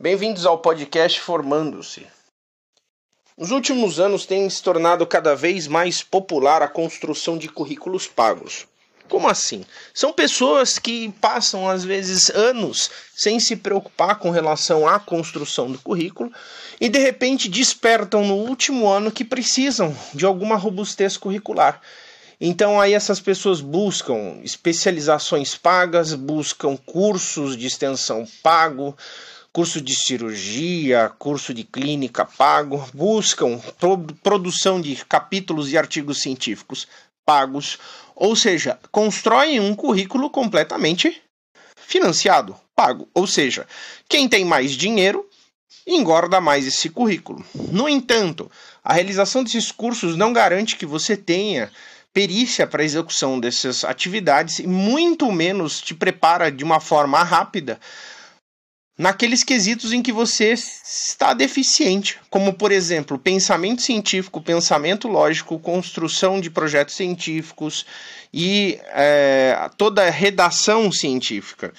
Bem-vindos ao podcast Formando-se. Nos últimos anos tem se tornado cada vez mais popular a construção de currículos pagos. Como assim? São pessoas que passam às vezes anos sem se preocupar com relação à construção do currículo e de repente despertam no último ano que precisam de alguma robustez curricular. Então aí essas pessoas buscam especializações pagas, buscam cursos de extensão pago, curso de cirurgia, curso de clínica pago, buscam produção de capítulos e artigos científicos pagos, ou seja, constroem um currículo completamente financiado, pago. Ou seja, quem tem mais dinheiro engorda mais esse currículo. No entanto, a realização desses cursos não garante que você tenha perícia para execução dessas atividades e muito menos te prepara de uma forma rápida naqueles quesitos em que você está deficiente, como por exemplo, pensamento científico, pensamento lógico, construção de projetos científicos e é, toda a redação científica.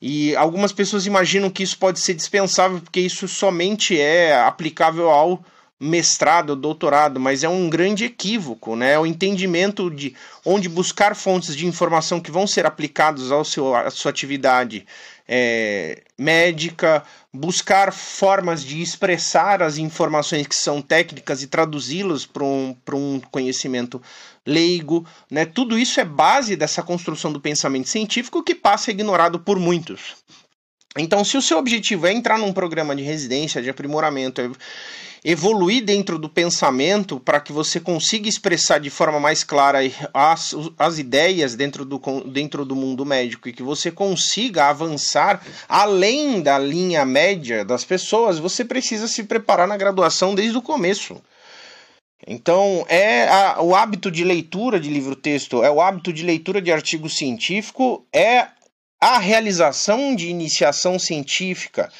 E algumas pessoas imaginam que isso pode ser dispensável porque isso somente é aplicável ao mestrado, doutorado, mas é um grande equívoco, né? O entendimento de onde buscar fontes de informação que vão ser aplicadas ao seu, à sua atividade é, médica, buscar formas de expressar as informações que são técnicas e traduzi-las para um, um conhecimento leigo, né? Tudo isso é base dessa construção do pensamento científico que passa ignorado por muitos. Então, se o seu objetivo é entrar num programa de residência, de aprimoramento, é evoluir dentro do pensamento para que você consiga expressar de forma mais clara as, as ideias dentro do, dentro do mundo médico e que você consiga avançar além da linha média das pessoas, você precisa se preparar na graduação desde o começo. Então, é a, o hábito de leitura de livro-texto, é o hábito de leitura de artigo científico, é a realização de iniciação científica,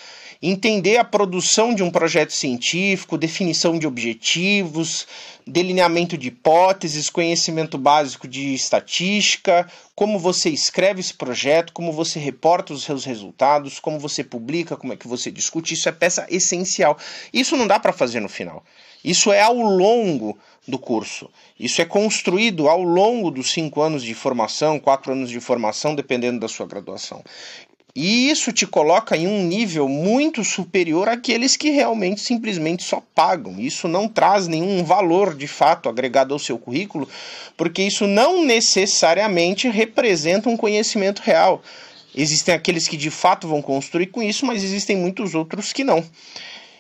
entender a produção de um projeto científico, definição de objetivos, delineamento de hipóteses, conhecimento básico de estatística, como você escreve esse projeto, como você reporta os seus resultados, como você publica, como é que você discute, isso é peça essencial. Isso não dá para fazer no final. Isso é ao longo do curso. Isso é construído ao longo dos cinco anos de formação, quatro anos de formação, dependendo da sua graduação. E isso te coloca em um nível muito superior àqueles que realmente simplesmente só pagam. Isso não traz nenhum valor de fato agregado ao seu currículo, porque isso não necessariamente representa um conhecimento real. Existem aqueles que de fato vão construir com isso, mas existem muitos outros que não.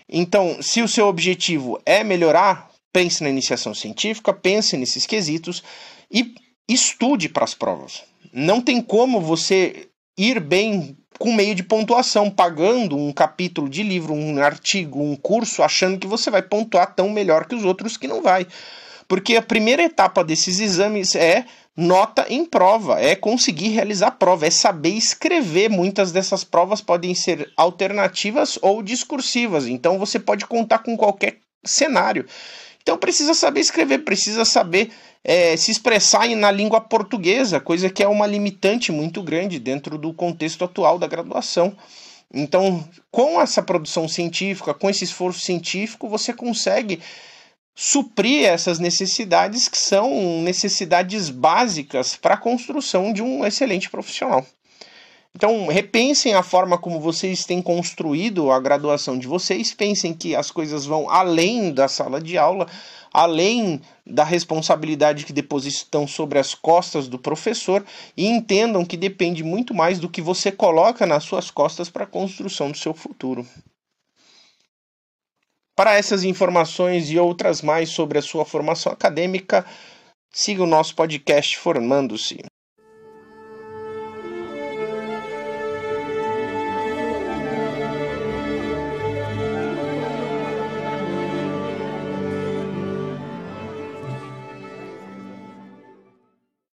Então, se o seu objetivo é melhorar, pense na iniciação científica, pense nesses quesitos e estude para as provas. Não tem como você ir bem com meio de pontuação, pagando um capítulo de livro, um artigo, um curso, achando que você vai pontuar tão melhor que os outros que não vai. Porque a primeira etapa desses exames é nota em prova, é conseguir realizar prova, é saber escrever. Muitas dessas provas podem ser alternativas ou discursivas, então você pode contar com qualquer cenário. Então precisa saber escrever, precisa saber é, se expressar na língua portuguesa, coisa que é uma limitante muito grande dentro do contexto atual da graduação. Então, com essa produção científica, com esse esforço científico, você consegue suprir essas necessidades que são necessidades básicas para a construção de um excelente profissional. Então, repensem a forma como vocês têm construído a graduação de vocês, pensem que as coisas vão além da sala de aula, além da responsabilidade que depositam sobre as costas do professor e entendam que depende muito mais do que você coloca nas suas costas para a construção do seu futuro. Para essas informações e outras mais sobre a sua formação acadêmica, siga o nosso podcast Formando-se.